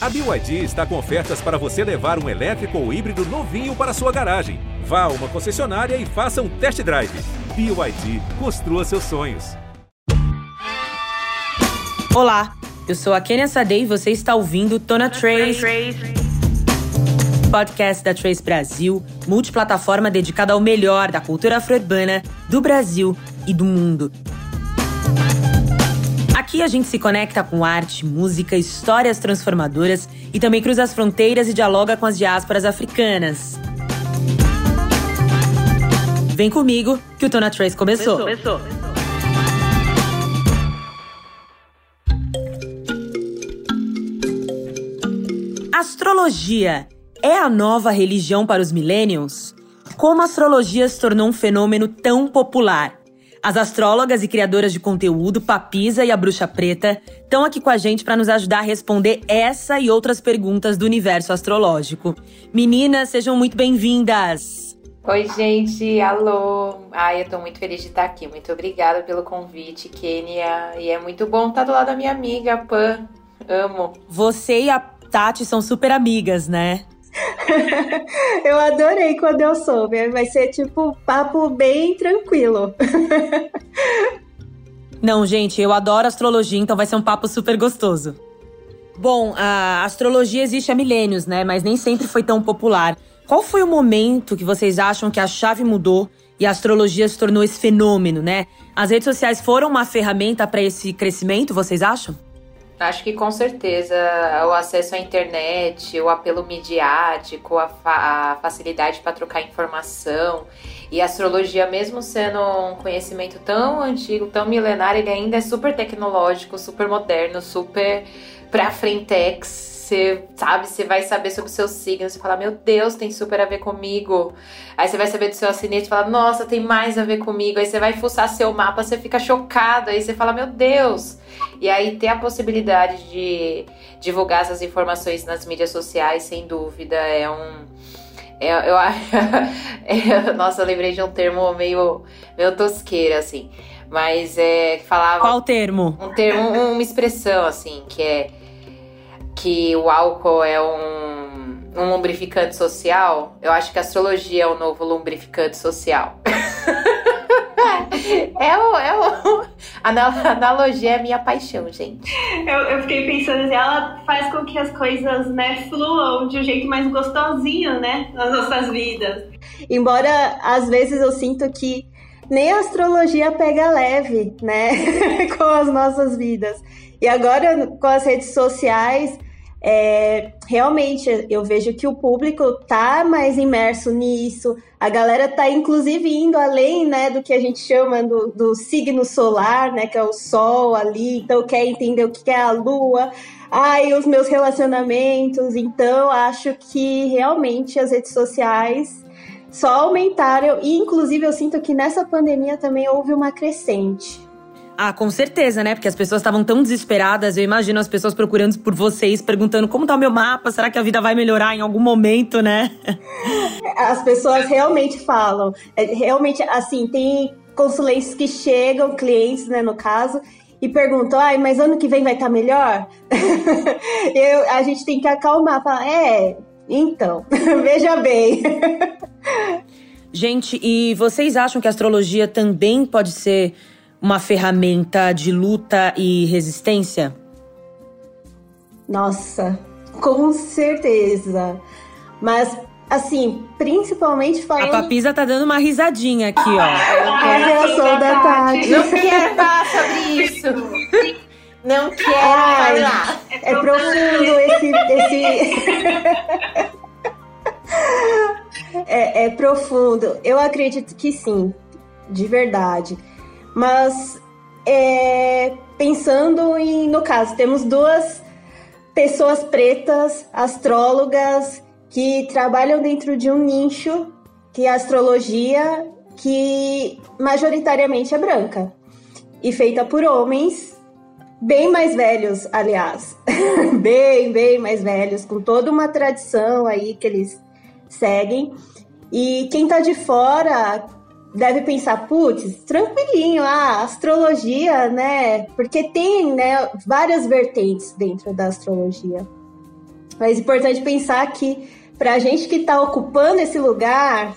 A BYD está com ofertas para você levar um elétrico ou híbrido novinho para sua garagem. Vá a uma concessionária e faça um test drive. BYD, construa seus sonhos. Olá, eu sou a Kenia Sadei e você está ouvindo Tona Trace, podcast da Trace Brasil, multiplataforma dedicada ao melhor da cultura afro-urbana do Brasil e do mundo. Aqui a gente se conecta com arte, música, histórias transformadoras e também cruza as fronteiras e dialoga com as diásporas africanas. Vem comigo que o Tona Trace começou. começou. Astrologia é a nova religião para os millennials? Como a astrologia se tornou um fenômeno tão popular? As astrólogas e criadoras de conteúdo, Papisa e a Bruxa Preta, estão aqui com a gente para nos ajudar a responder essa e outras perguntas do universo astrológico. Meninas, sejam muito bem-vindas! Oi, gente, alô! Ai, eu tô muito feliz de estar aqui. Muito obrigada pelo convite, Kênia. E é muito bom estar do lado da minha amiga, Pan. Amo. Você e a Tati são super amigas, né? eu adorei quando eu soube. Vai ser tipo papo bem tranquilo. Não, gente, eu adoro astrologia, então vai ser um papo super gostoso. Bom, a astrologia existe há milênios, né? Mas nem sempre foi tão popular. Qual foi o momento que vocês acham que a chave mudou e a astrologia se tornou esse fenômeno, né? As redes sociais foram uma ferramenta para esse crescimento, vocês acham? Acho que com certeza o acesso à internet, o apelo midiático, a, fa a facilidade para trocar informação e a astrologia, mesmo sendo um conhecimento tão antigo, tão milenar, ele ainda é super tecnológico, super moderno, super pra frentex você sabe, você vai saber sobre o seu signo, você fala, meu Deus, tem super a ver comigo. Aí você vai saber do seu assinete e fala, nossa, tem mais a ver comigo. Aí você vai fuçar seu mapa, você fica chocado. Aí você fala, meu Deus. E aí ter a possibilidade de divulgar essas informações nas mídias sociais, sem dúvida, é um. É, eu, é, nossa, eu lembrei de um termo meio, meio tosqueira, assim. Mas é. Falava. Qual termo? Um termo, uma expressão, assim, que é que o álcool é um, um lubrificante social, eu acho que a astrologia é o novo lubrificante social. é o, é o, a analogia é minha paixão, gente. Eu, eu fiquei pensando assim, ela faz com que as coisas, né, fluam de um jeito mais gostosinho, né, nas nossas vidas. Embora às vezes eu sinto que nem a astrologia pega leve, né, com as nossas vidas. E agora com as redes sociais, é, realmente eu vejo que o público tá mais imerso nisso, a galera tá inclusive indo além né, do que a gente chama do, do signo solar, né, que é o sol ali, então quer entender o que é a lua, ai, os meus relacionamentos, então acho que realmente as redes sociais só aumentaram, e inclusive eu sinto que nessa pandemia também houve uma crescente. Ah, com certeza, né? Porque as pessoas estavam tão desesperadas. Eu imagino as pessoas procurando por vocês, perguntando como tá o meu mapa, será que a vida vai melhorar em algum momento, né? As pessoas realmente falam. É, realmente, assim, tem consulentes que chegam, clientes, né, no caso, e perguntam, ai, mas ano que vem vai estar tá melhor? Eu, a gente tem que acalmar, falar, é, então, veja bem. Gente, e vocês acham que a astrologia também pode ser uma ferramenta de luta e resistência? Nossa, com certeza. Mas, assim, principalmente falando. A Papisa tá dando uma risadinha aqui, ó. A reação da Tati. Não quero falar sobre isso. Não quero Ai, falar. É profundo esse. esse... é, é profundo. Eu acredito que sim, de verdade. Mas é, pensando em, no caso, temos duas pessoas pretas, astrólogas, que trabalham dentro de um nicho que é a astrologia, que majoritariamente é branca e feita por homens bem mais velhos, aliás, bem, bem mais velhos, com toda uma tradição aí que eles seguem. E quem tá de fora deve pensar, putz, tranquilinho, ah, astrologia, né? Porque tem, né, várias vertentes dentro da astrologia. Mas é importante pensar que pra gente que tá ocupando esse lugar,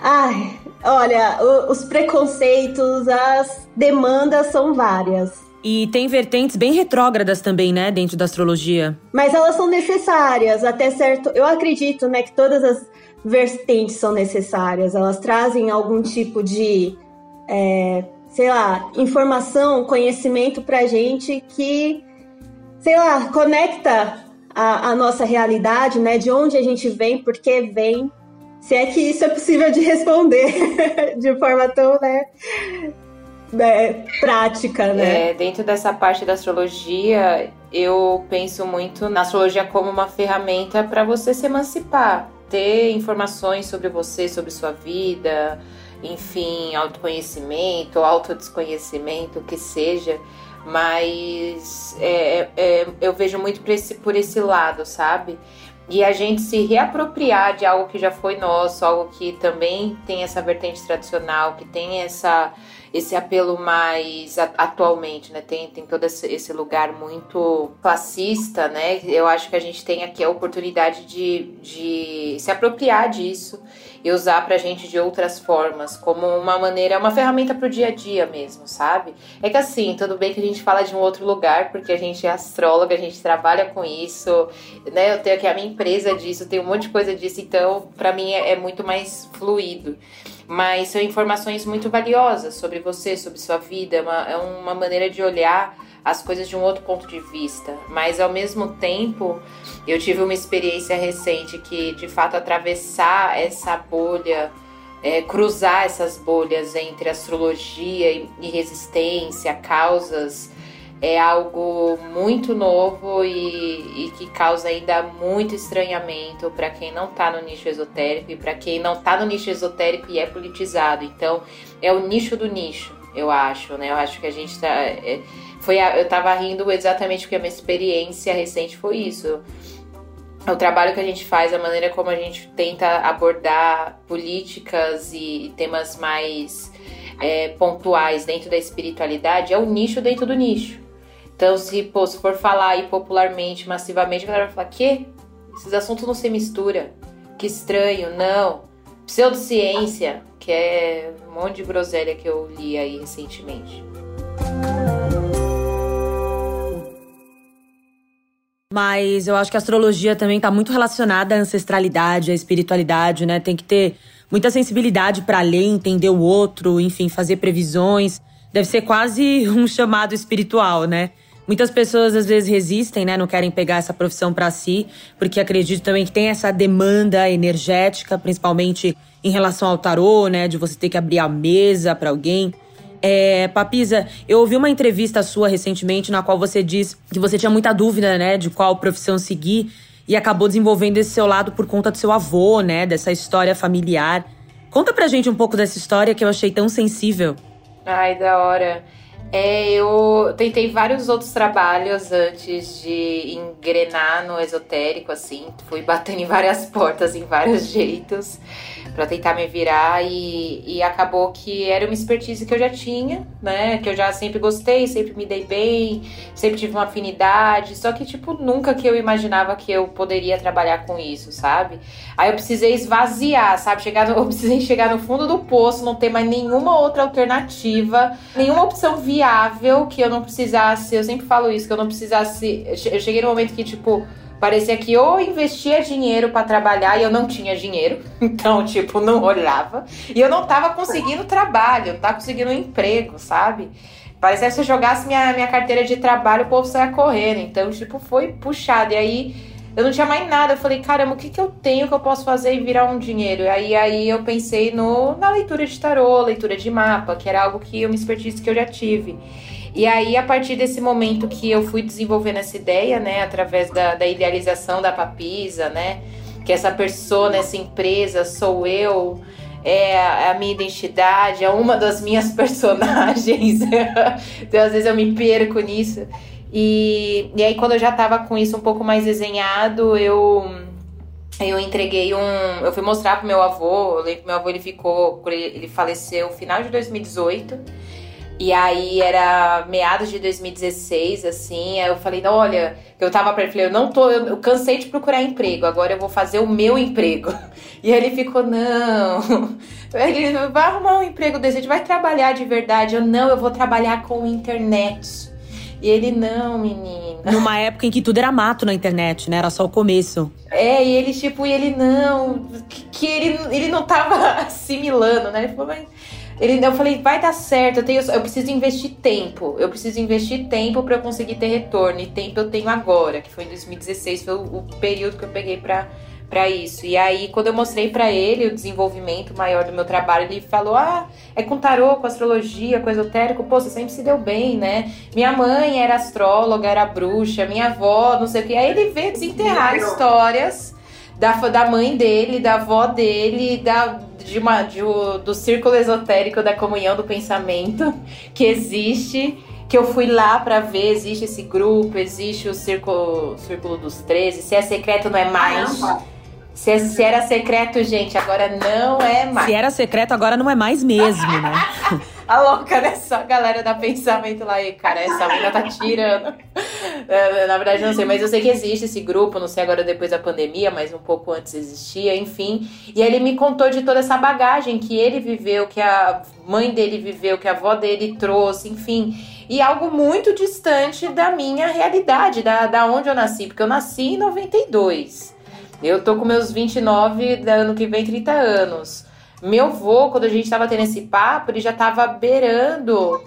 ai, olha, os preconceitos, as demandas são várias. E tem vertentes bem retrógradas também, né, dentro da astrologia. Mas elas são necessárias, até certo. Eu acredito, né, que todas as vertentes são necessárias. Elas trazem algum tipo de, é, sei lá, informação, conhecimento pra gente que, sei lá, conecta a, a nossa realidade, né, de onde a gente vem, por que vem. Se é que isso é possível de responder de forma tão, né, né, prática, né? É, dentro dessa parte da astrologia, eu penso muito na astrologia como uma ferramenta para você se emancipar, ter informações sobre você, sobre sua vida, enfim, autoconhecimento, autodesconhecimento, o que seja. Mas é, é, eu vejo muito por esse, por esse lado, sabe? E a gente se reapropriar de algo que já foi nosso, algo que também tem essa vertente tradicional, que tem essa esse apelo mais atualmente, né? Tem, tem todo esse lugar muito classista, né? Eu acho que a gente tem aqui a oportunidade de, de se apropriar disso e usar pra gente de outras formas, como uma maneira, uma ferramenta pro dia a dia mesmo, sabe? É que assim, tudo bem que a gente fala de um outro lugar, porque a gente é astróloga, a gente trabalha com isso, né? Eu tenho aqui a minha empresa disso, tenho um monte de coisa disso, então para mim é, é muito mais fluido mas são informações muito valiosas sobre você, sobre sua vida, é uma, é uma maneira de olhar as coisas de um outro ponto de vista. Mas ao mesmo tempo, eu tive uma experiência recente que, de fato, atravessar essa bolha, é, cruzar essas bolhas entre astrologia e, e resistência, causas é algo muito novo e, e que causa ainda muito estranhamento para quem não está no nicho esotérico e para quem não está no nicho esotérico e é politizado. Então, é o nicho do nicho, eu acho, né? Eu acho que a gente tá. É, foi a, eu tava rindo exatamente porque a minha experiência recente foi isso. O trabalho que a gente faz, a maneira como a gente tenta abordar políticas e temas mais é, pontuais dentro da espiritualidade é o nicho dentro do nicho. Então, se, pô, se for falar aí popularmente, massivamente, a galera vai falar: que? Esses assuntos não se mistura. Que estranho, não. Pseudociência, que é um monte de groselha que eu li aí recentemente. Mas eu acho que a astrologia também está muito relacionada à ancestralidade, à espiritualidade, né? Tem que ter muita sensibilidade para ler, entender o outro, enfim, fazer previsões. Deve ser quase um chamado espiritual, né? Muitas pessoas às vezes resistem, né? Não querem pegar essa profissão para si, porque acreditam também que tem essa demanda energética, principalmente em relação ao tarô, né? De você ter que abrir a mesa para alguém. É, Papisa, eu ouvi uma entrevista sua recentemente na qual você diz que você tinha muita dúvida, né, de qual profissão seguir e acabou desenvolvendo esse seu lado por conta do seu avô, né, dessa história familiar. Conta pra gente um pouco dessa história que eu achei tão sensível. Ai, da hora. É, eu tentei vários outros trabalhos antes de engrenar no esotérico, assim. Fui batendo em várias portas, em vários jeitos para tentar me virar e, e acabou que era uma expertise que eu já tinha, né? Que eu já sempre gostei, sempre me dei bem, sempre tive uma afinidade, só que tipo nunca que eu imaginava que eu poderia trabalhar com isso, sabe? Aí eu precisei esvaziar, sabe? Chegar no, eu precisei chegar no fundo do poço, não ter mais nenhuma outra alternativa, nenhuma opção viável que eu não precisasse, eu sempre falo isso, que eu não precisasse, eu cheguei no momento que tipo Parecia que ou investia dinheiro para trabalhar e eu não tinha dinheiro, então, tipo, não olhava. E eu não tava conseguindo trabalho, não tava conseguindo um emprego, sabe? Parecia que se eu jogasse minha, minha carteira de trabalho, o povo saia correndo. Então, tipo, foi puxado. E aí eu não tinha mais nada. Eu falei, caramba, o que, que eu tenho que eu posso fazer e virar um dinheiro? E aí, aí eu pensei no, na leitura de tarô, leitura de mapa, que era algo que uma expertise que eu já tive. E aí, a partir desse momento que eu fui desenvolvendo essa ideia, né, através da, da idealização da Papisa, né, que essa pessoa, essa empresa sou eu, é a minha identidade, é uma das minhas personagens. então, às vezes eu me perco nisso. E, e aí, quando eu já tava com isso um pouco mais desenhado, eu eu entreguei um. Eu fui mostrar pro meu avô. Eu lembro que meu avô ele ficou. Ele faleceu no final de 2018. E aí era meados de 2016, assim, aí eu falei, olha, eu tava pra ele, falei, eu não tô, eu, eu cansei de procurar emprego, agora eu vou fazer o meu emprego. E ele ficou, não, ele vai arrumar um emprego desse, a gente vai trabalhar de verdade. Eu, não, eu vou trabalhar com internet. E ele, não, menina. Numa época em que tudo era mato na internet, né? Era só o começo. É, e ele, tipo, e ele não. Que, que ele, ele não tava assimilando, né? Ele falou, mas. Ele, eu falei, vai dar certo, eu, tenho, eu preciso investir tempo. Eu preciso investir tempo para eu conseguir ter retorno. E tempo eu tenho agora, que foi em 2016, foi o, o período que eu peguei para para isso. E aí, quando eu mostrei para ele o desenvolvimento maior do meu trabalho, ele falou: Ah, é com tarô, com astrologia, com esotérico. Pô, você sempre se deu bem, né? Minha mãe era astróloga, era bruxa, minha avó, não sei o que. Aí ele veio desenterrar histórias da, da mãe dele, da avó dele, da, de uma, de, do círculo esotérico da comunhão do pensamento que existe que eu fui lá para ver, existe esse grupo, existe o círculo, círculo dos 13, se é secreto não é mais. Se, se, era secreto, gente, agora não é mais. Se era secreto, agora não é mais mesmo, né? a louca dessa galera da pensamento lá aí, cara, essa menina tá tirando. É, na verdade, não sei, mas eu sei que existe esse grupo, não sei agora depois da pandemia, mas um pouco antes existia, enfim. E ele me contou de toda essa bagagem que ele viveu, que a mãe dele viveu, que a avó dele trouxe, enfim. E algo muito distante da minha realidade, da, da onde eu nasci, porque eu nasci em 92. Eu tô com meus 29, ano que vem 30 anos. Meu avô, quando a gente tava tendo esse papo, ele já tava beirando.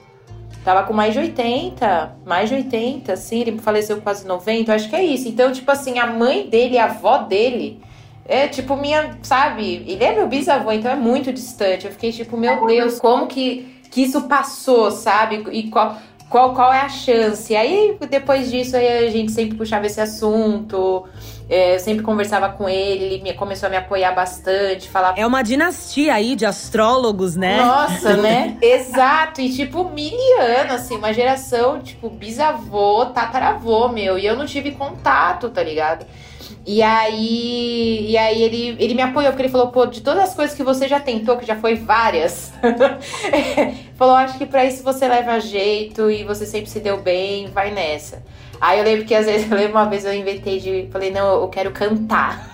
Tava com mais de 80, mais de 80, assim, ele faleceu quase 90, acho que é isso. Então, tipo assim, a mãe dele, a avó dele, é tipo minha, sabe? Ele é meu bisavô, então é muito distante. Eu fiquei tipo, meu Deus, como que, que isso passou, sabe? E qual, qual, qual é a chance? Aí, depois disso, aí a gente sempre puxava esse assunto. É, eu sempre conversava com ele, ele me, começou a me apoiar bastante, falar. É uma dinastia aí de astrólogos, né? Nossa, né? Exato. E tipo, miliano, assim, uma geração, tipo, bisavô, tataravô, meu. E eu não tive contato, tá ligado? E aí, e aí ele, ele me apoiou, porque ele falou, pô, de todas as coisas que você já tentou, que já foi várias, falou, acho que para isso você leva jeito e você sempre se deu bem, vai nessa. Aí eu lembro que às vezes, eu lembro uma vez eu inventei de. Falei, não, eu quero cantar.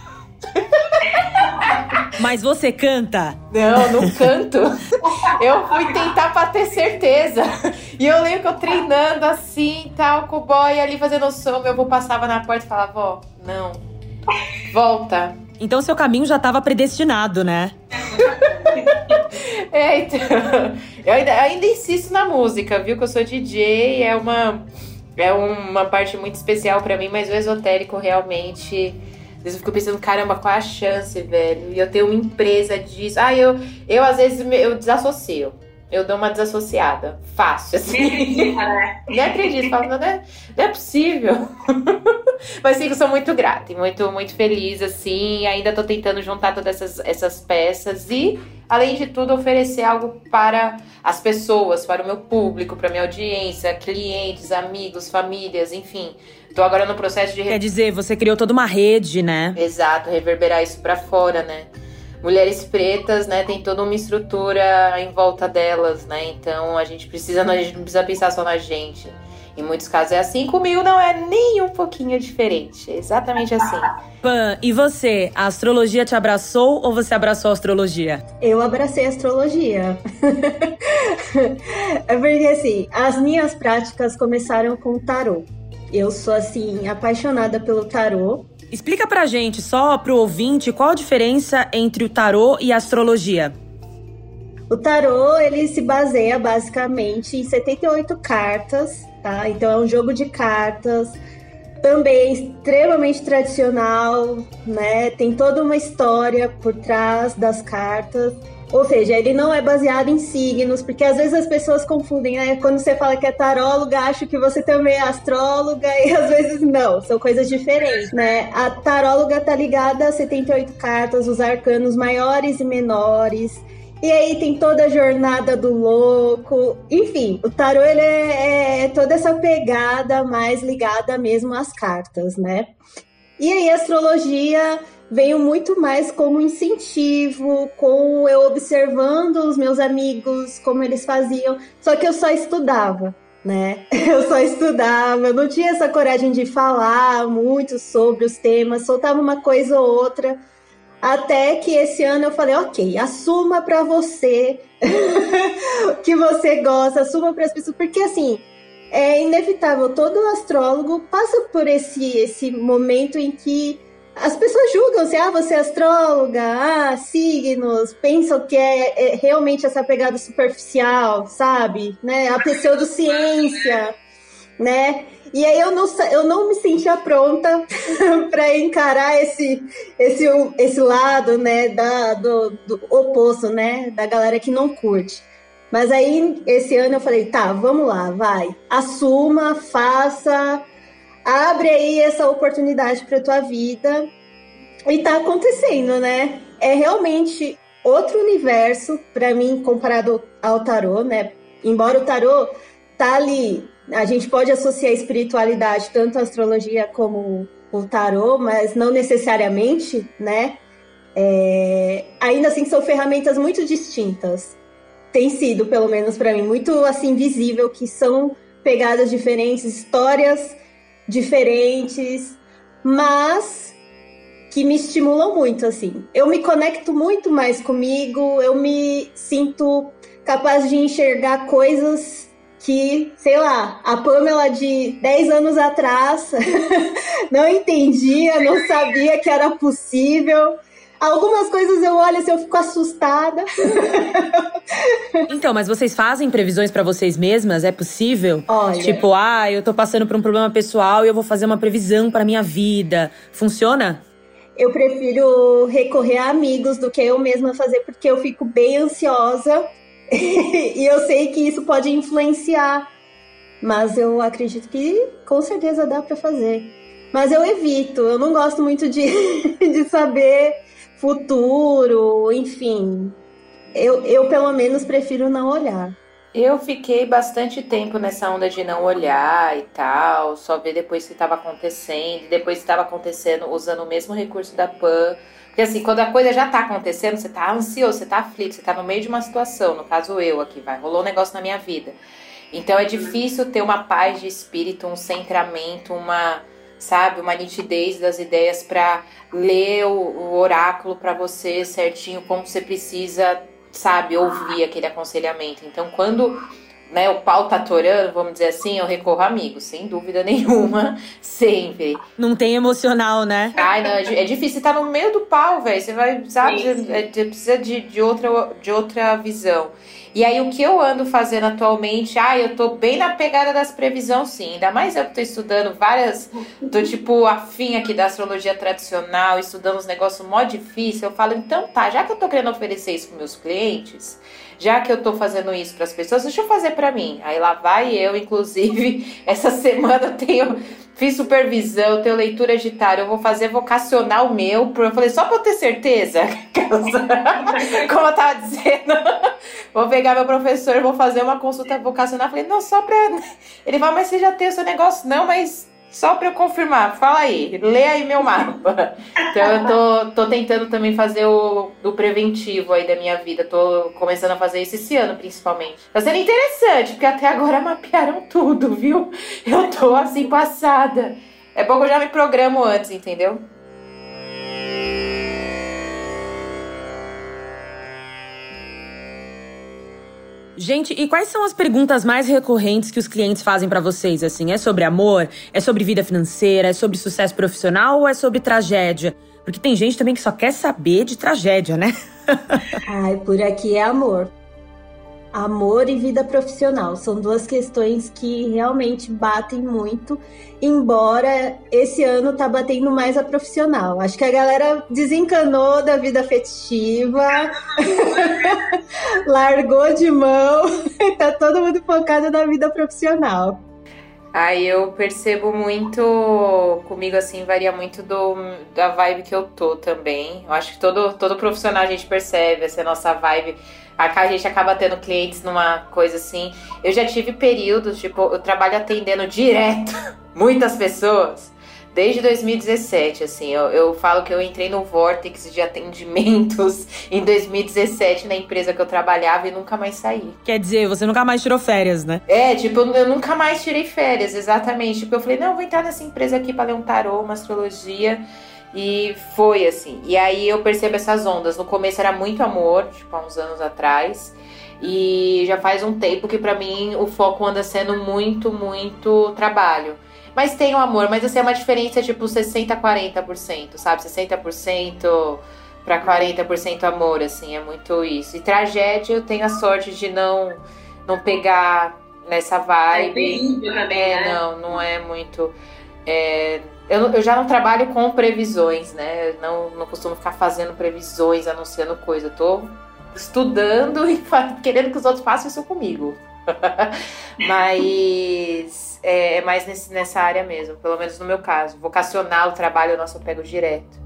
Mas você canta? Não, não canto. Eu fui tentar pra ter certeza. E eu lembro que eu treinando assim, tal, com o boy ali fazendo som. Meu avô passava na porta e falava, ó, não, volta. Então seu caminho já estava predestinado, né? é, então. Eu ainda, ainda insisto na música, viu? Que eu sou DJ, é uma é uma parte muito especial para mim, mas o esotérico realmente. Às vezes eu fico pensando, caramba, qual é a chance, velho? E eu tenho uma empresa disso. Ah, eu, eu às vezes eu desassocio. Eu dou uma desassociada. Fácil, assim. Né? Nem acredito, falo, não é, não é possível. Mas sim, eu sou muito grata e muito, muito feliz, assim. Ainda tô tentando juntar todas essas, essas peças e além de tudo, oferecer algo para as pessoas, para o meu público, para minha audiência, clientes, amigos, famílias, enfim. Estou agora no processo de. Quer dizer, você criou toda uma rede, né? Exato, reverberar isso para fora, né? Mulheres pretas, né, tem toda uma estrutura em volta delas, né? Então a gente precisa, a gente não precisa pensar só na gente. Em muitos casos é assim, comigo não é nem um pouquinho diferente. É exatamente assim. Pan, e você? A astrologia te abraçou ou você abraçou a astrologia? Eu abracei a astrologia. é porque assim, as minhas práticas começaram com o tarô. Eu sou assim apaixonada pelo tarô. Explica pra gente, só pro ouvinte, qual a diferença entre o tarô e a astrologia? O tarô, ele se baseia basicamente em 78 cartas tá? Então é um jogo de cartas também extremamente tradicional, né? Tem toda uma história por trás das cartas. Ou seja, ele não é baseado em signos, porque às vezes as pessoas confundem, né? Quando você fala que é taróloga, acho que você também é astróloga, e às vezes não, são coisas diferentes, né? A taróloga tá ligada a 78 cartas, os arcanos maiores e menores. E aí tem toda a jornada do louco. Enfim, o tarô ele é, é toda essa pegada mais ligada mesmo às cartas, né? E aí astrologia veio muito mais como incentivo, com eu observando os meus amigos, como eles faziam. Só que eu só estudava, né? Eu só estudava, eu não tinha essa coragem de falar muito sobre os temas, soltava uma coisa ou outra. Até que esse ano eu falei, ok, assuma para você que você gosta, assuma para as pessoas, porque assim, é inevitável, todo astrólogo passa por esse, esse momento em que as pessoas julgam se ah, você é astróloga, ah, signos, pensam que é, é realmente essa pegada superficial, sabe? Né? A pseudociência, né? E aí eu não, eu não me sentia pronta para encarar esse, esse, esse lado, né, da, do, do oposto, né, da galera que não curte. Mas aí, esse ano eu falei, tá, vamos lá, vai. Assuma, faça, abre aí essa oportunidade para tua vida. E tá acontecendo, né? É realmente outro universo para mim comparado ao tarô, né? Embora o tarô tá ali, a gente pode associar a espiritualidade tanto a astrologia como o tarô, mas não necessariamente, né? É... ainda assim são ferramentas muito distintas tem sido, pelo menos para mim, muito assim visível que são pegadas diferentes, histórias diferentes, mas que me estimulam muito assim. Eu me conecto muito mais comigo, eu me sinto capaz de enxergar coisas que, sei lá, a Pamela de 10 anos atrás não entendia, não sabia que era possível. Algumas coisas eu olho assim, eu fico assustada. então, mas vocês fazem previsões para vocês mesmas? É possível? Olha. Tipo, ah, eu tô passando por um problema pessoal e eu vou fazer uma previsão para minha vida. Funciona? Eu prefiro recorrer a amigos do que eu mesma fazer, porque eu fico bem ansiosa e eu sei que isso pode influenciar. Mas eu acredito que com certeza dá para fazer. Mas eu evito, eu não gosto muito de, de saber futuro, enfim. Eu, eu pelo menos prefiro não olhar. Eu fiquei bastante tempo nessa onda de não olhar e tal, só ver depois que estava acontecendo, depois que estava acontecendo usando o mesmo recurso da PAN. Porque assim, quando a coisa já tá acontecendo, você tá ansioso, você tá aflito, você tá no meio de uma situação, no caso eu aqui, vai, rolou um negócio na minha vida. Então é difícil ter uma paz de espírito, um centramento, uma sabe? Uma nitidez das ideias para ler o, o oráculo para você certinho, como você precisa, sabe? Ouvir aquele aconselhamento. Então, quando né, o pau tá atorando, vamos dizer assim, eu recorro a amigos, sem dúvida nenhuma, sempre. Não tem emocional, né? Ai, não, é, é difícil, você tá no meio do pau, velho, você vai, sabe, você, você precisa de, de, outra, de outra visão. E aí, o que eu ando fazendo atualmente, ah, eu tô bem na pegada das previsões, sim. Ainda mais eu que tô estudando várias. Tô, tipo, afim aqui da astrologia tradicional, estudando uns negócios mó difícil. Eu falo, então tá, já que eu tô querendo oferecer isso pros meus clientes, já que eu tô fazendo isso para as pessoas, deixa eu fazer para mim. Aí lá vai eu, inclusive, essa semana eu tenho fiz supervisão, tenho leitura de tarot, eu vou fazer vocacional meu. Eu falei, só pra eu ter certeza, como eu tava dizendo, vou pegar meu professor, vou fazer uma consulta vocacional. Eu falei, não, só pra. Ele vai, mas você já tem o seu negócio? Não, mas só para eu confirmar, fala aí, lê aí meu mapa. Então eu tô, tô tentando também fazer o do preventivo aí da minha vida. Tô começando a fazer isso esse ano, principalmente. Tá sendo interessante, porque até agora mapearam tudo, viu? Eu tô assim passada. É bom que eu já me programo antes, entendeu? Gente, e quais são as perguntas mais recorrentes que os clientes fazem para vocês? Assim, é sobre amor? É sobre vida financeira? É sobre sucesso profissional ou é sobre tragédia? Porque tem gente também que só quer saber de tragédia, né? Ai, por aqui é amor. Amor e vida profissional são duas questões que realmente batem muito, embora esse ano tá batendo mais a profissional. Acho que a galera desencanou da vida afetiva, largou de mão, tá todo mundo focado na vida profissional. Aí eu percebo muito, comigo assim, varia muito do, da vibe que eu tô também. Eu acho que todo, todo profissional a gente percebe essa nossa vibe a gente acaba tendo clientes numa coisa assim. Eu já tive períodos, tipo, eu trabalho atendendo direto muitas pessoas. desde 2017, assim. Eu, eu falo que eu entrei no Vortex de atendimentos em 2017 na empresa que eu trabalhava e nunca mais saí. Quer dizer, você nunca mais tirou férias, né? É, tipo, eu, eu nunca mais tirei férias, exatamente. Tipo, eu falei, não, vou entrar nessa empresa aqui pra ler um tarô, uma astrologia. E foi assim. E aí eu percebo essas ondas. No começo era muito amor, tipo, há uns anos atrás. E já faz um tempo que para mim o foco anda sendo muito, muito trabalho. Mas tem o amor, mas assim, é uma diferença tipo 60 40%, sabe? 60% para 40% amor, assim, é muito isso. E tragédia, eu tenho a sorte de não não pegar nessa vibe. É também, é, né? não, não é muito. É, eu, eu, já não trabalho com previsões, né? Não, não costumo ficar fazendo previsões, anunciando coisa. Eu tô estudando e querendo que os outros façam isso comigo. Mas é, é mais nesse, nessa área mesmo, pelo menos no meu caso. Vocacional, o trabalho, nosso eu pego direto.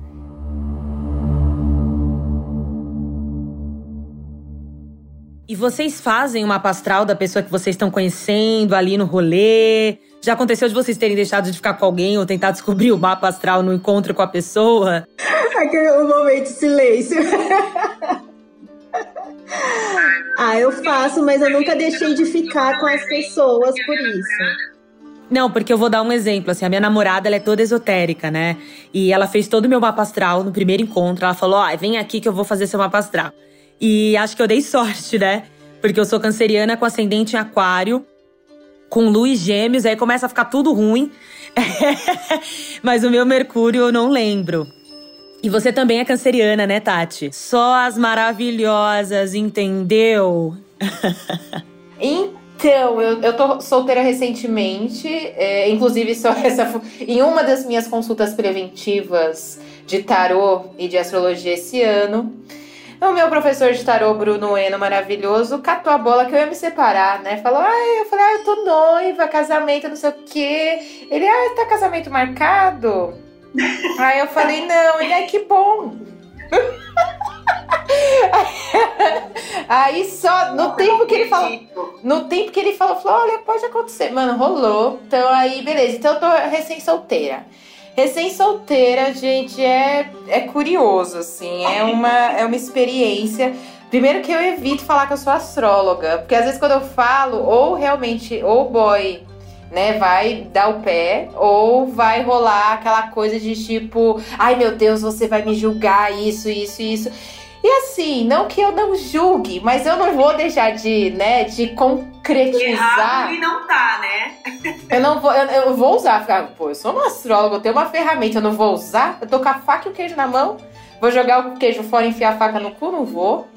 E vocês fazem uma pastral da pessoa que vocês estão conhecendo ali no rolê? Já aconteceu de vocês terem deixado de ficar com alguém ou tentar descobrir o mapa astral no encontro com a pessoa? Aquele um momento de silêncio. ah, eu faço, mas eu nunca deixei de ficar com as pessoas por isso. Não, porque eu vou dar um exemplo, assim, a minha namorada, ela é toda esotérica, né? E ela fez todo o meu mapa astral no primeiro encontro. Ela falou, ó, oh, vem aqui que eu vou fazer seu mapa astral. E acho que eu dei sorte, né? Porque eu sou canceriana com ascendente em aquário, com lua e gêmeos, aí começa a ficar tudo ruim. Mas o meu Mercúrio eu não lembro. E você também é canceriana, né, Tati? Só as maravilhosas, entendeu? Então, eu, eu tô solteira recentemente, é, inclusive só essa. Em uma das minhas consultas preventivas de tarô e de astrologia esse ano. O meu professor de tarô, Bruno Eno, maravilhoso, catou a bola que eu ia me separar, né? Falou, ah, eu falei, ah, eu tô noiva, casamento, não sei o quê. Ele, ah, tá casamento marcado? Aí eu falei, não, ele, ai, que bom. Aí só no tempo que ele falou, no tempo que ele falou, falou, olha, pode acontecer, mano, rolou. Então aí, beleza. Então eu tô recém solteira. Recém solteira, gente, é é curioso assim, é uma é uma experiência. Primeiro que eu evito falar que eu sou astróloga, porque às vezes quando eu falo, ou realmente, ou boy né, vai dar o pé ou vai rolar aquela coisa de tipo, ai meu Deus, você vai me julgar isso, isso, isso. E assim, não que eu não julgue, mas eu não vou deixar de, né, de concretizar. Errado e não tá, né? eu não vou, eu, eu vou usar, ficar, pô, eu sou uma astróloga, eu tenho uma ferramenta, eu não vou usar? Eu tô com a faca e o queijo na mão, vou jogar o queijo fora e enfiar a faca no cu? Não vou.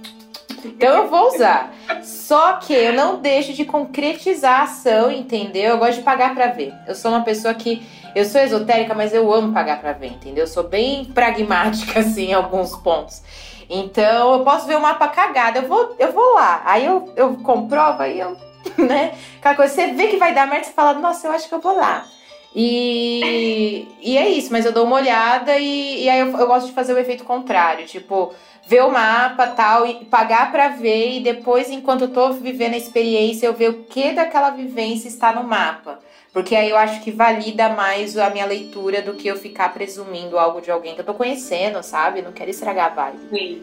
Então eu vou usar. Só que eu não deixo de concretizar a ação, entendeu? Eu gosto de pagar para ver. Eu sou uma pessoa que. Eu sou esotérica, mas eu amo pagar para ver, entendeu? Eu sou bem pragmática, assim, em alguns pontos. Então eu posso ver o mapa cagado, eu vou, eu vou lá. Aí eu, eu comprovo, aí eu. Né? Aquela coisa, você vê que vai dar merda, você fala, nossa, eu acho que eu vou lá. E, e é isso, mas eu dou uma olhada e, e aí eu, eu gosto de fazer o efeito contrário. Tipo, ver o mapa tal e pagar para ver e depois enquanto eu tô vivendo a experiência eu ver o que daquela vivência está no mapa. Porque aí eu acho que valida mais a minha leitura do que eu ficar presumindo algo de alguém que eu tô conhecendo, sabe? Não quero estragar a vibe. Sim.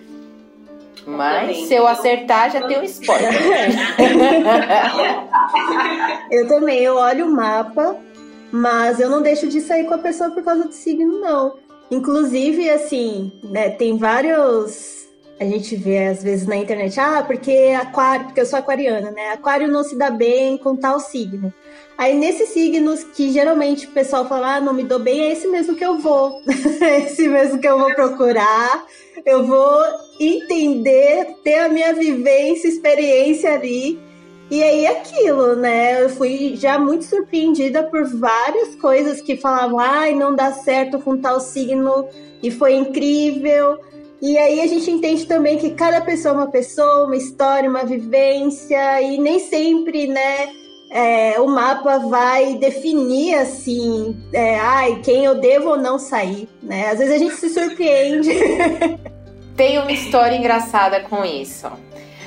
Mas se eu acertar, já tem um spoiler. eu também, eu olho o mapa, mas eu não deixo de sair com a pessoa por causa do signo, não. Inclusive, assim, né, tem vários. A gente vê às vezes na internet, ah, porque aquário, porque eu sou aquariana, né? Aquário não se dá bem com tal signo. Aí nesses signos que geralmente o pessoal fala, ah, não me dou bem, é esse mesmo que eu vou. é esse mesmo que eu vou procurar. Eu vou entender, ter a minha vivência, experiência ali e aí aquilo, né? Eu fui já muito surpreendida por várias coisas que falavam, ai, não dá certo com tal signo e foi incrível. E aí a gente entende também que cada pessoa é uma pessoa, uma história, uma vivência, e nem sempre, né, é, o mapa vai definir assim, é, ai, quem eu devo ou não sair, né? Às vezes a gente se surpreende. Tem uma história engraçada com isso.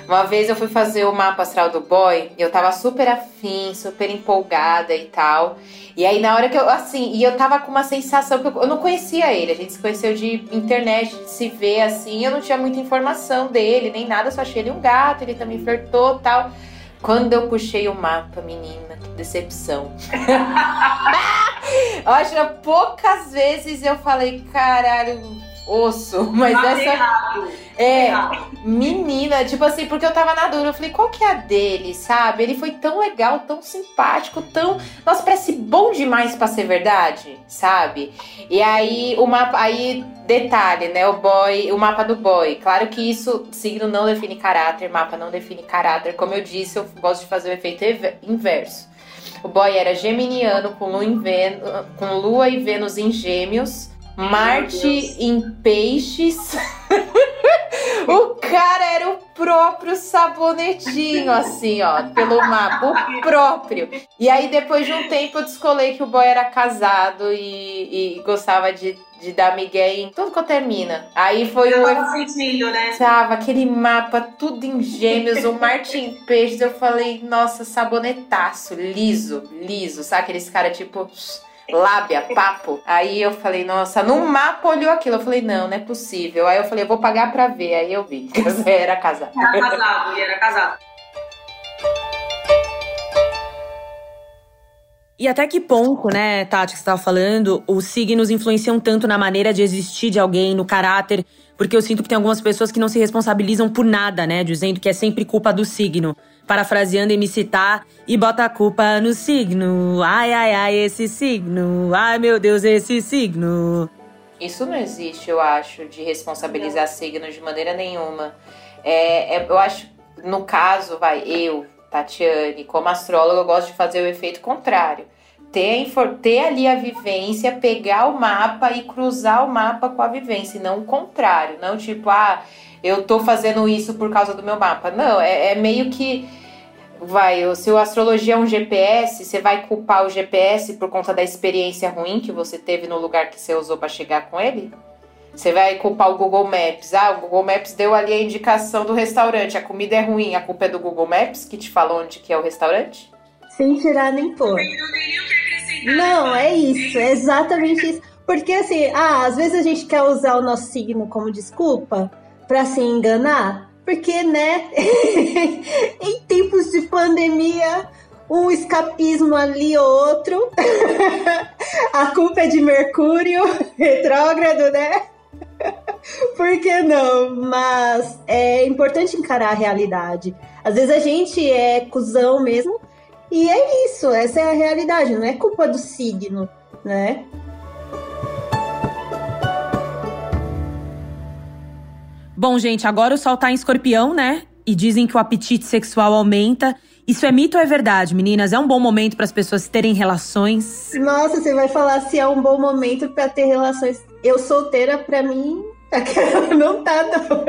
Uma vez eu fui fazer o mapa astral do boy, eu tava super afim, super empolgada e tal. E aí, na hora que eu, assim, e eu tava com uma sensação que eu, eu não conhecia ele, a gente se conheceu de internet, de se ver assim, eu não tinha muita informação dele, nem nada, só achei ele um gato, ele também flertou tal. Quando eu puxei o mapa, menina, que decepção. acho que poucas vezes eu falei, caralho, osso, mas Tá essa. errado. É, Errado. menina, tipo assim, porque eu tava na dúvida, eu falei, qual que é a dele, sabe? Ele foi tão legal, tão simpático, tão. Nossa, parece bom demais pra ser verdade, sabe? E aí, o mapa. Aí, detalhe, né? O boy, o mapa do boy. Claro que isso, signo não define caráter, mapa não define caráter. Como eu disse, eu gosto de fazer o efeito inverso. O boy era geminiano, com lua, Vênus, com lua e Vênus em gêmeos. Marte em peixes. o cara era o próprio sabonetinho, assim, ó, pelo mapa, o próprio. E aí, depois de um tempo, eu descolei que o boy era casado e, e gostava de, de dar migué em tudo que eu termina. Aí foi Eu o tava sentindo, né? Tava aquele mapa tudo em gêmeos, o Martin Peixes, eu falei, nossa, sabonetaço, liso, liso, sabe? Aqueles caras tipo lábia, papo. Aí eu falei, nossa, no mapa olhou aquilo. Eu falei, não, não é possível. Aí eu falei, eu vou pagar pra ver. Aí eu vi era casado. Era casado, ele era casado. E até que ponto, né, Tati, que você tava falando, os signos influenciam tanto na maneira de existir de alguém, no caráter? Porque eu sinto que tem algumas pessoas que não se responsabilizam por nada, né? Dizendo que é sempre culpa do signo. Parafraseando MC Tá, e bota a culpa no signo. Ai, ai, ai, esse signo. Ai, meu Deus, esse signo. Isso não existe, eu acho, de responsabilizar signos de maneira nenhuma. É, é- eu acho, no caso, vai, eu, Tatiane, como astróloga, eu gosto de fazer o efeito contrário. Ter, ter ali a vivência, pegar o mapa e cruzar o mapa com a vivência, e não o contrário. Não tipo, ah, eu tô fazendo isso por causa do meu mapa. Não, é, é meio que. Vai, se a astrologia é um GPS, você vai culpar o GPS por conta da experiência ruim que você teve no lugar que você usou para chegar com ele? Você vai culpar o Google Maps. Ah, o Google Maps deu ali a indicação do restaurante. A comida é ruim. A culpa é do Google Maps que te falou onde que é o restaurante? Sem tirar nem pôr. Não tem nem o que acrescentar. Não, é isso, é exatamente isso. Porque assim, ah, às vezes a gente quer usar o nosso signo como desculpa pra se enganar, porque, né, em tempos de pandemia, um escapismo ali ou outro, a culpa é de Mercúrio retrógrado, né? Por que não? Mas é importante encarar a realidade. Às vezes a gente é cuzão mesmo, e é isso, essa é a realidade, não é culpa do signo, né? Bom, gente, agora o sol tá em escorpião, né? E dizem que o apetite sexual aumenta. Isso é mito ou é verdade, meninas? É um bom momento para as pessoas terem relações? Nossa, você vai falar se é um bom momento pra ter relações. Eu solteira, pra mim, aquela não tá, não.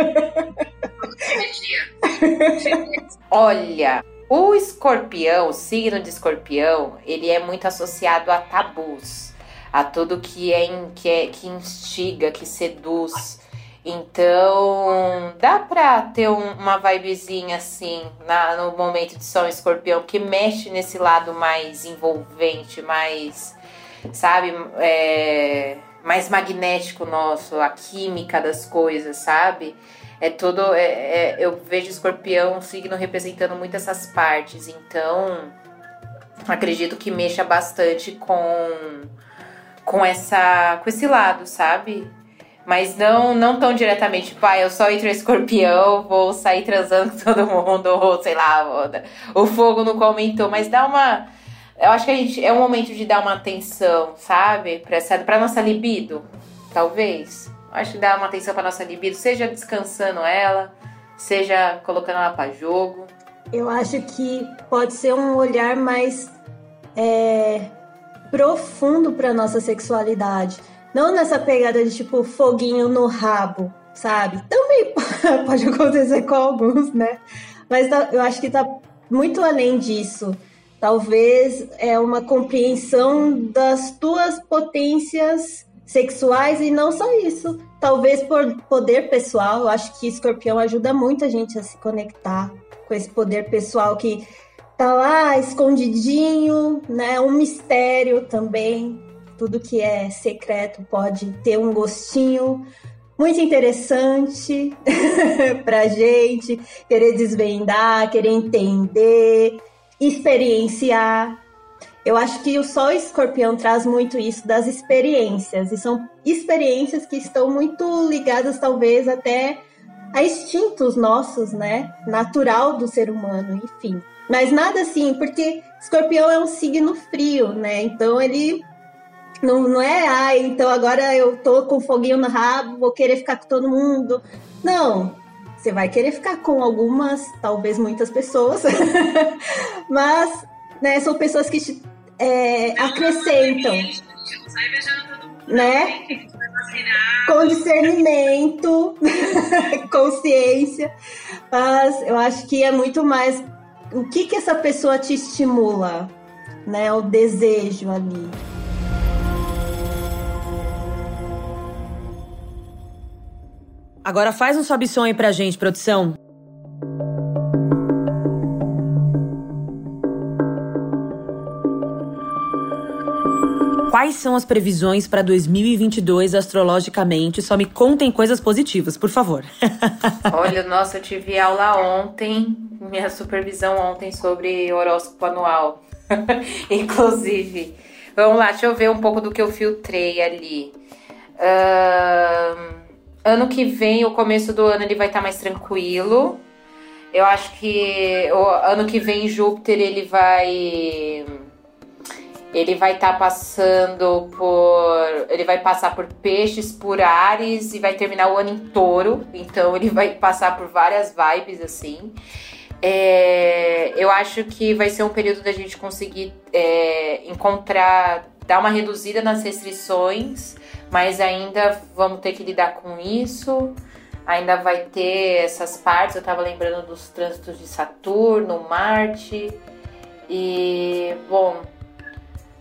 Olha, o escorpião, o signo de escorpião, ele é muito associado a tabus, a tudo que é, que, é que instiga, que seduz. Então, dá pra ter um- uma vibezinha assim na- no momento de em Escorpião, que mexe nesse lado mais envolvente, mais, sabe, é, mais magnético nosso, a química das coisas, sabe? É todo. é- é- eu vejo escorpião, signo representando muito essas partes. Então, acredito que mexa bastante com, com, essa, com esse lado, sabe? Mas não, não tão diretamente, tipo, ah, eu só entro escorpião, vou sair transando com todo mundo, ou sei lá, o, fogo nunca aumentou. Mas dá uma. Eu acho que a gente. É um momento de dar uma atenção, sabe? Pra, essa, nossa libido, talvez. Acho que dá uma atenção pra nossa libido, seja descansando ela, seja colocando ela pra jogo. Eu acho que pode ser um olhar mais é, profundo pra nossa sexualidade. Não nessa pegada de tipo foguinho no rabo, sabe? Também pode acontecer com alguns, né? Mas tá- eu acho que tá muito além disso. Talvez é uma compreensão das tuas potências sexuais e não só isso. Talvez por poder pessoal, acho que escorpião ajuda muito a gente a se conectar com esse poder pessoal que tá lá escondidinho, né? Um mistério também. Tudo que é secreto pode ter um gostinho muito interessante pra gente querer desvendar, querer entender, experienciar. Eu acho que o Sol Escorpião traz muito isso das experiências, e são experiências que estão muito ligadas, talvez, até a instintos nossos, né? Natural do ser humano, enfim. Mas nada assim, porque Escorpião é um signo frio, né? Então ele não, não é, ah, então agora eu tô com foguinho no rabo, vou querer ficar com todo mundo. Não, você vai querer ficar com algumas, talvez muitas pessoas, mas né, são pessoas que te é, acrescentam. Né? Com discernimento, consciência. Mas eu acho que é muito mais o que, que essa pessoa te estimula, né? O desejo ali. Agora faz um sobe som aí pra gente, produção. Quais são as previsões para 2022 astrologicamente? Só me contem coisas positivas, por favor. Olha, nossa, eu tive aula ontem, minha supervisão ontem sobre horóscopo anual. Inclusive. Vamos lá, deixa eu ver um pouco do que eu filtrei ali. Uh, ano que vem, o começo do ano, ele vai estar tá mais tranquilo. Eu acho que o ano que vem, Júpiter, ele vai ele vai estar tá passando por. Ele vai passar por peixes, por ares e vai terminar o ano em touro. Então ele vai passar por várias vibes assim. É, eu acho que vai ser um período da gente conseguir é, encontrar, dar uma reduzida nas restrições, mas ainda vamos ter que lidar com isso. Ainda vai ter essas partes. Eu tava lembrando dos trânsitos de Saturno, Marte. E, bom,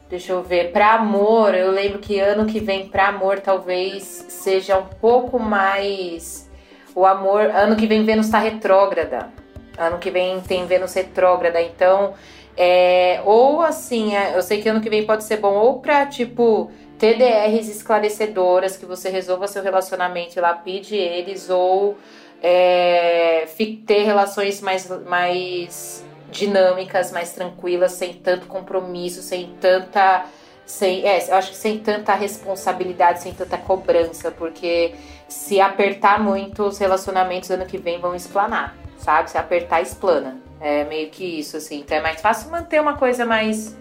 Deixa eu ver. Para amor, eu lembro que ano que vem para amor talvez seja um pouco mais o amor. Ano que vem Vênus está retrógrada. Ano que vem tem Vênus retrógrada, então é, ou assim, é, eu sei que ano que vem pode ser bom ou para tipo TDRs esclarecedoras que você resolva seu relacionamento e lapide eles ou é, ter relações mais, mais dinâmicas, mais tranquilas, sem tanto compromisso, sem tanta. Sem, é, eu acho que sem tanta responsabilidade, sem tanta cobrança, porque se apertar muito, os relacionamentos ano que vem vão explanar, sabe? Se apertar, explana. É meio que isso, assim. Então é mais fácil manter uma coisa mais,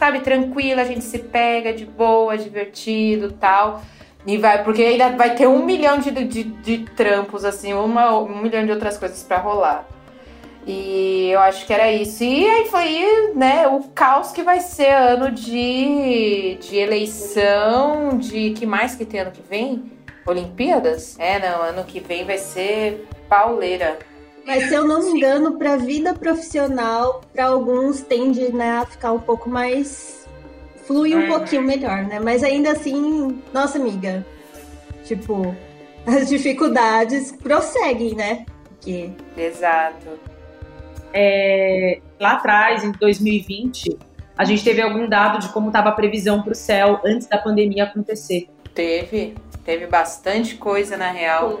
sabe, tranquila, a gente se pega de boa, divertido tal. E vai, porque ainda vai ter um milhão de, de, de trampos, assim, uma, um milhão de outras coisas para rolar. E eu acho que era isso. E aí foi, né, o caos que vai ser ano de, de eleição, de que mais que tem ano que vem? Olimpíadas? É, não, ano que vem vai ser pauleira. Mas se eu não me engano, para a vida profissional, para alguns tende né, a ficar um pouco mais. flui um uhum. pouquinho melhor, né? Mas ainda assim, nossa amiga, tipo, as dificuldades prosseguem, né? Porque... Exato é, lá atrás, em 2020, a gente teve algum dado de como estava a previsão para o céu antes da pandemia acontecer? Teve, teve bastante coisa na real.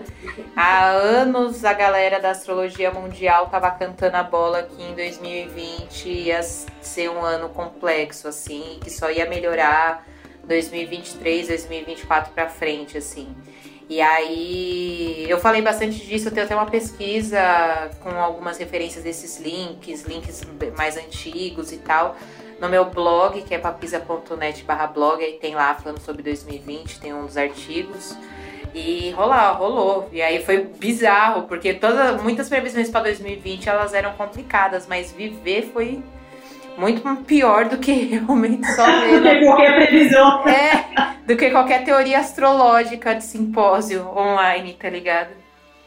Há anos a galera da astrologia mundial tava cantando a bola que em 2020 ia ser um ano complexo, assim, que só ia melhorar 2023, 2024 para frente, assim. E aí eu falei bastante disso, eu tenho até uma pesquisa com algumas referências desses links, links mais antigos e tal, no meu blog, que é papisa.net barra blog, aí tem lá falando sobre 2020, tem um dos artigos. E rolou, rolou. E aí foi bizarro, porque todas, muitas previsões para 2020 elas eram complicadas, mas viver foi muito pior do que realmente só ver. do que qualquer previsão. É, do que qualquer teoria astrológica de simpósio online, tá ligado?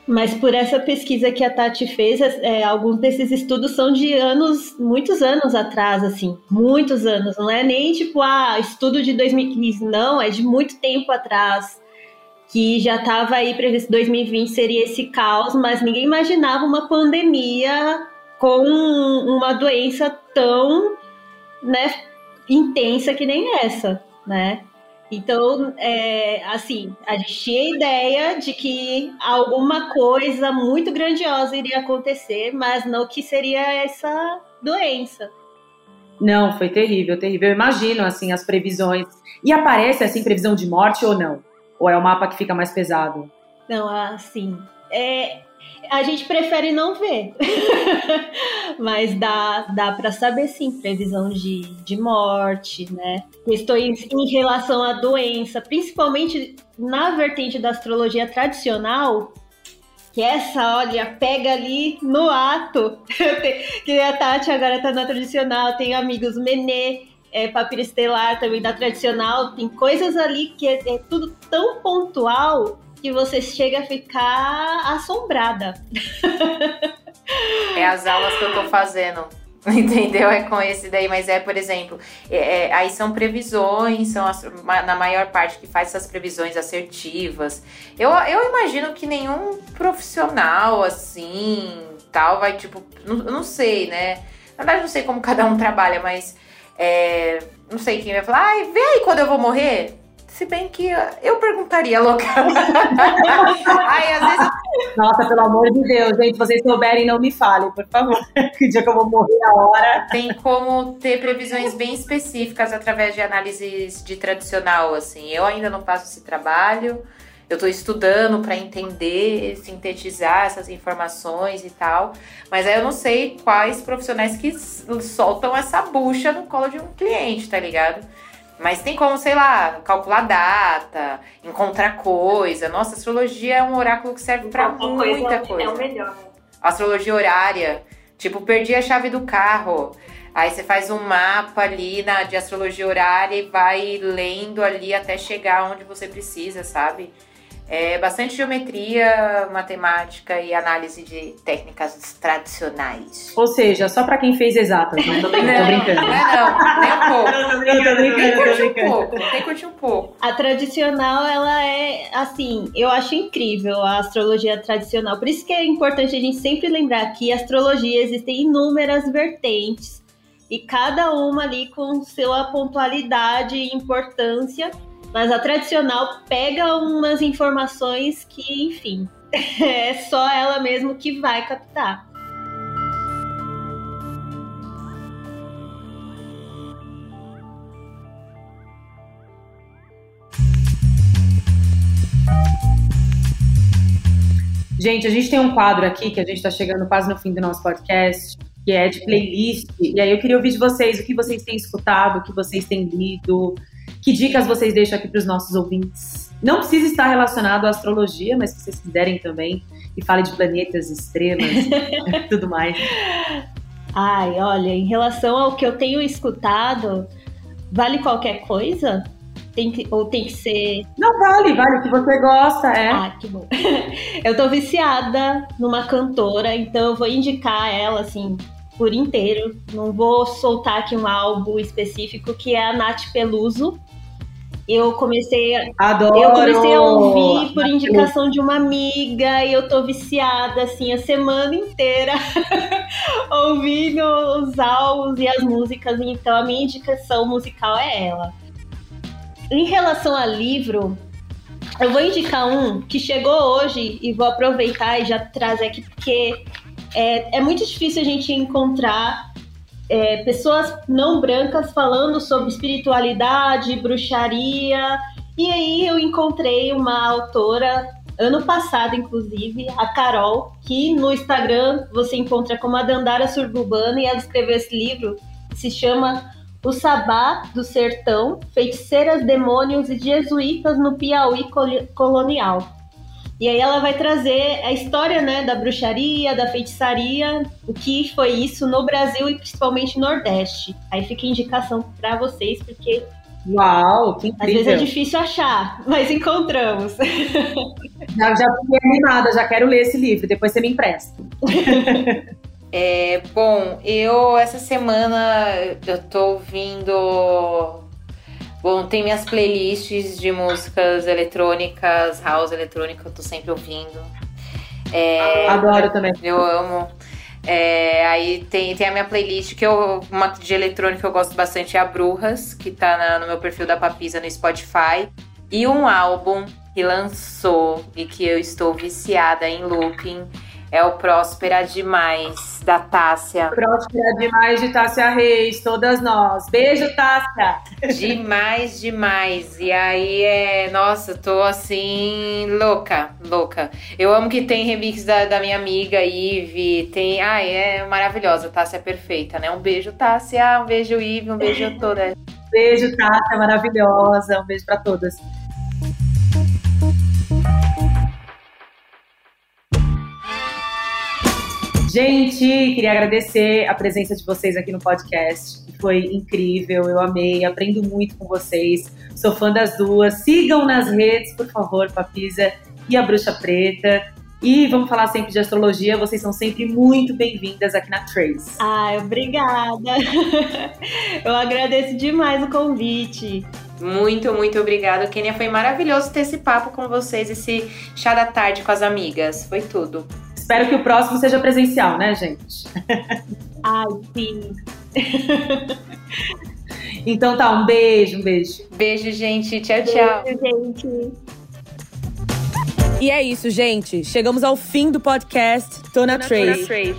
Mas por essa pesquisa que a Tati fez, é, alguns desses estudos são de anos, muitos anos atrás, assim, muitos anos. Não é nem tipo, ah, estudo de 2015, não, é de muito tempo atrás. Que já estava aí previsto 2020 seria esse caos, mas ninguém imaginava uma pandemia com uma doença tão né, intensa que nem essa, né? Então, é, assim, a gente tinha ideia de que alguma coisa muito grandiosa iria acontecer, mas não que seria essa doença. Não, foi terrível, terrível. Eu imagino, assim, as previsões. E aparece, assim, previsão de morte ou não? Ou é o mapa que fica mais pesado? Não, assim, é, a gente prefere não ver. Mas dá, dá para saber sim, previsão de, de morte, né? Questões em relação à doença, principalmente na vertente da astrologia tradicional, que essa, olha, pega ali no ato. que a Tati agora tá na tradicional, tem amigos Menê, é, papiro estelar também da tradicional, tem coisas ali que é, é tudo tão pontual que você chega a ficar assombrada. É as aulas que eu tô fazendo. Entendeu? É com esse daí, mas é, por exemplo, é, é, aí são previsões, são as, na maior parte que faz essas previsões assertivas. Eu, eu imagino que nenhum profissional assim, tal, vai tipo, não, não sei, né? Na verdade, não sei como cada um trabalha, mas é, não sei quem vai falar, ai, vê aí quando eu vou morrer. Se bem que eu perguntaria, louca. Ai, às vezes. Nossa, pelo amor de Deus, gente, vocês souberem, não me falem, por favor. Que dia que eu vou morrer a hora. Tem como ter previsões bem específicas através de análises de tradicional, assim. Eu ainda não faço esse trabalho. Eu estou estudando para entender, sintetizar essas informações e tal, mas aí eu não sei quais profissionais que soltam essa bucha no colo de um cliente, tá ligado? Mas tem como, sei lá, calcular data, encontrar coisa. Nossa, astrologia é um oráculo que serve para muita coisa. É o melhor. Astrologia horária. Tipo, perdi a chave do carro. Aí você faz um mapa ali na, de astrologia horária e vai lendo ali até chegar onde você precisa, sabe? É bastante geometria, matemática e análise de técnicas tradicionais. Ou seja, só para quem fez exatas, né? Tô brincando. Não, brincando. Não, não, nem um pouco. Não, tô brincando, nem curti um pouco, nem curti um pouco. A tradicional, ela é, assim, eu acho incrível a astrologia tradicional. Por isso que é importante a gente sempre lembrar que astrologia existem inúmeras vertentes e cada uma ali com sua pontualidade e importância mas a tradicional pega umas informações que, enfim, é só ela mesmo que vai captar. Gente, a gente tem um quadro aqui que a gente está chegando quase no fim do nosso podcast, que é de playlist. E aí eu queria ouvir de vocês o que vocês têm escutado, o que vocês têm lido, que dicas vocês deixam aqui para os nossos ouvintes? Não precisa estar relacionado à astrologia, mas se vocês quiserem também, e fale de planetas, estrelas, tudo mais. Ai, olha, em relação ao que eu tenho escutado, vale qualquer coisa? Tem que, ou tem que ser. Não vale, vale o que você gosta, é. Ah, que bom. eu tô viciada numa cantora, então eu vou indicar ela, assim, por inteiro. Não vou soltar aqui um álbum específico, que é a Nath Peluso. Eu comecei, Adoro. eu comecei a ouvir por indicação de uma amiga e eu tô viciada assim a semana inteira ouvindo os álbuns e as músicas, então a minha indicação musical é ela. Em relação a livro, eu vou indicar um que chegou hoje e vou aproveitar e já trazer aqui porque é, é muito difícil a gente encontrar é, pessoas não brancas falando sobre espiritualidade, bruxaria. E aí eu encontrei uma autora, ano passado, inclusive, a Carol, que no Instagram você encontra como a Dandara Surbubana, e ela escreveu esse livro que se chama O Sabá do Sertão, Feiticeiras, Demônios e Jesuítas no Piauí Colonial. E aí ela vai trazer a história, né, da bruxaria, da feitiçaria, o que foi isso no Brasil e principalmente no Nordeste. Aí fica indicação para vocês, porque Uau, que incrível. Às vezes é difícil achar, mas encontramos. Já, já fiquei animada, já quero ler esse livro, depois você me empresta. É, bom, eu essa semana eu tô ouvindo. Bom, tem minhas playlists de músicas eletrônicas, house eletrônica, eu tô sempre ouvindo. É, Adoro também. Eu amo. É, aí tem, tem a minha playlist que eu, uma de eletrônica que eu gosto bastante é a Brujas, que tá na- no meu perfil da Papisa no Spotify. E um álbum que lançou e que eu estou viciada em looping é o Próspera Demais, da Tássia. Próspera demais de Tássia Reis, todas nós. Beijo, Tássia! Demais, demais. E aí é. Nossa, eu tô assim. louca, louca. Eu amo que tem remix da, da minha amiga Ive. Tem. Ai, é maravilhosa. Tássia é perfeita, né? Um beijo, Tássia. Um beijo, Ive. Um beijo a toda. Beijo, Tássia, maravilhosa. Um beijo pra todas. Gente, queria agradecer a presença de vocês aqui no podcast. Foi incrível, eu amei, aprendo muito com vocês. Sou fã das duas. Sigam nas redes, por favor, Papisa e a Bruxa Preta. E vamos falar sempre de astrologia. Vocês são sempre muito bem-vindas aqui na Trace. Ai, obrigada. Eu agradeço demais o convite. Muito, muito obrigada, Kênia. Foi maravilhoso ter esse papo com vocês, esse chá da tarde com as amigas. Foi tudo. Espero que o próximo seja presencial, né, gente? Ai, sim. Então tá, um beijo, um beijo. Beijo, gente. Tchau, tchau. Beijo, gente. E é isso, gente. Chegamos ao fim do podcast Tô na Trace.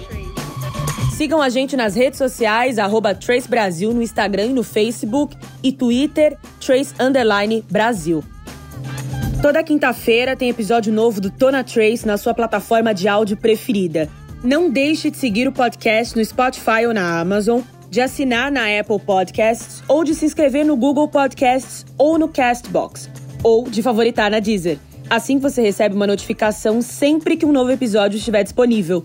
Sigam a gente nas redes sociais, arroba Trace Brasil no Instagram e no Facebook e Twitter, Trace Underline Brasil. Toda quinta-feira tem episódio novo do Tona Trace na sua plataforma de áudio preferida. Não deixe de seguir o podcast no Spotify ou na Amazon, de assinar na Apple Podcasts ou de se inscrever no Google Podcasts ou no Castbox, ou de favoritar na Deezer. Assim você recebe uma notificação sempre que um novo episódio estiver disponível.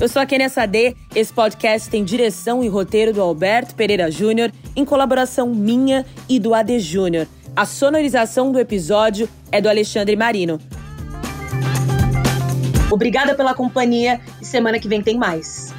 Eu sou a Kênia Sade. Esse podcast tem direção e roteiro do Alberto Pereira Júnior, em colaboração minha e do AD Júnior. A sonorização do episódio é do Alexandre Marino. Obrigada pela companhia e semana que vem tem mais.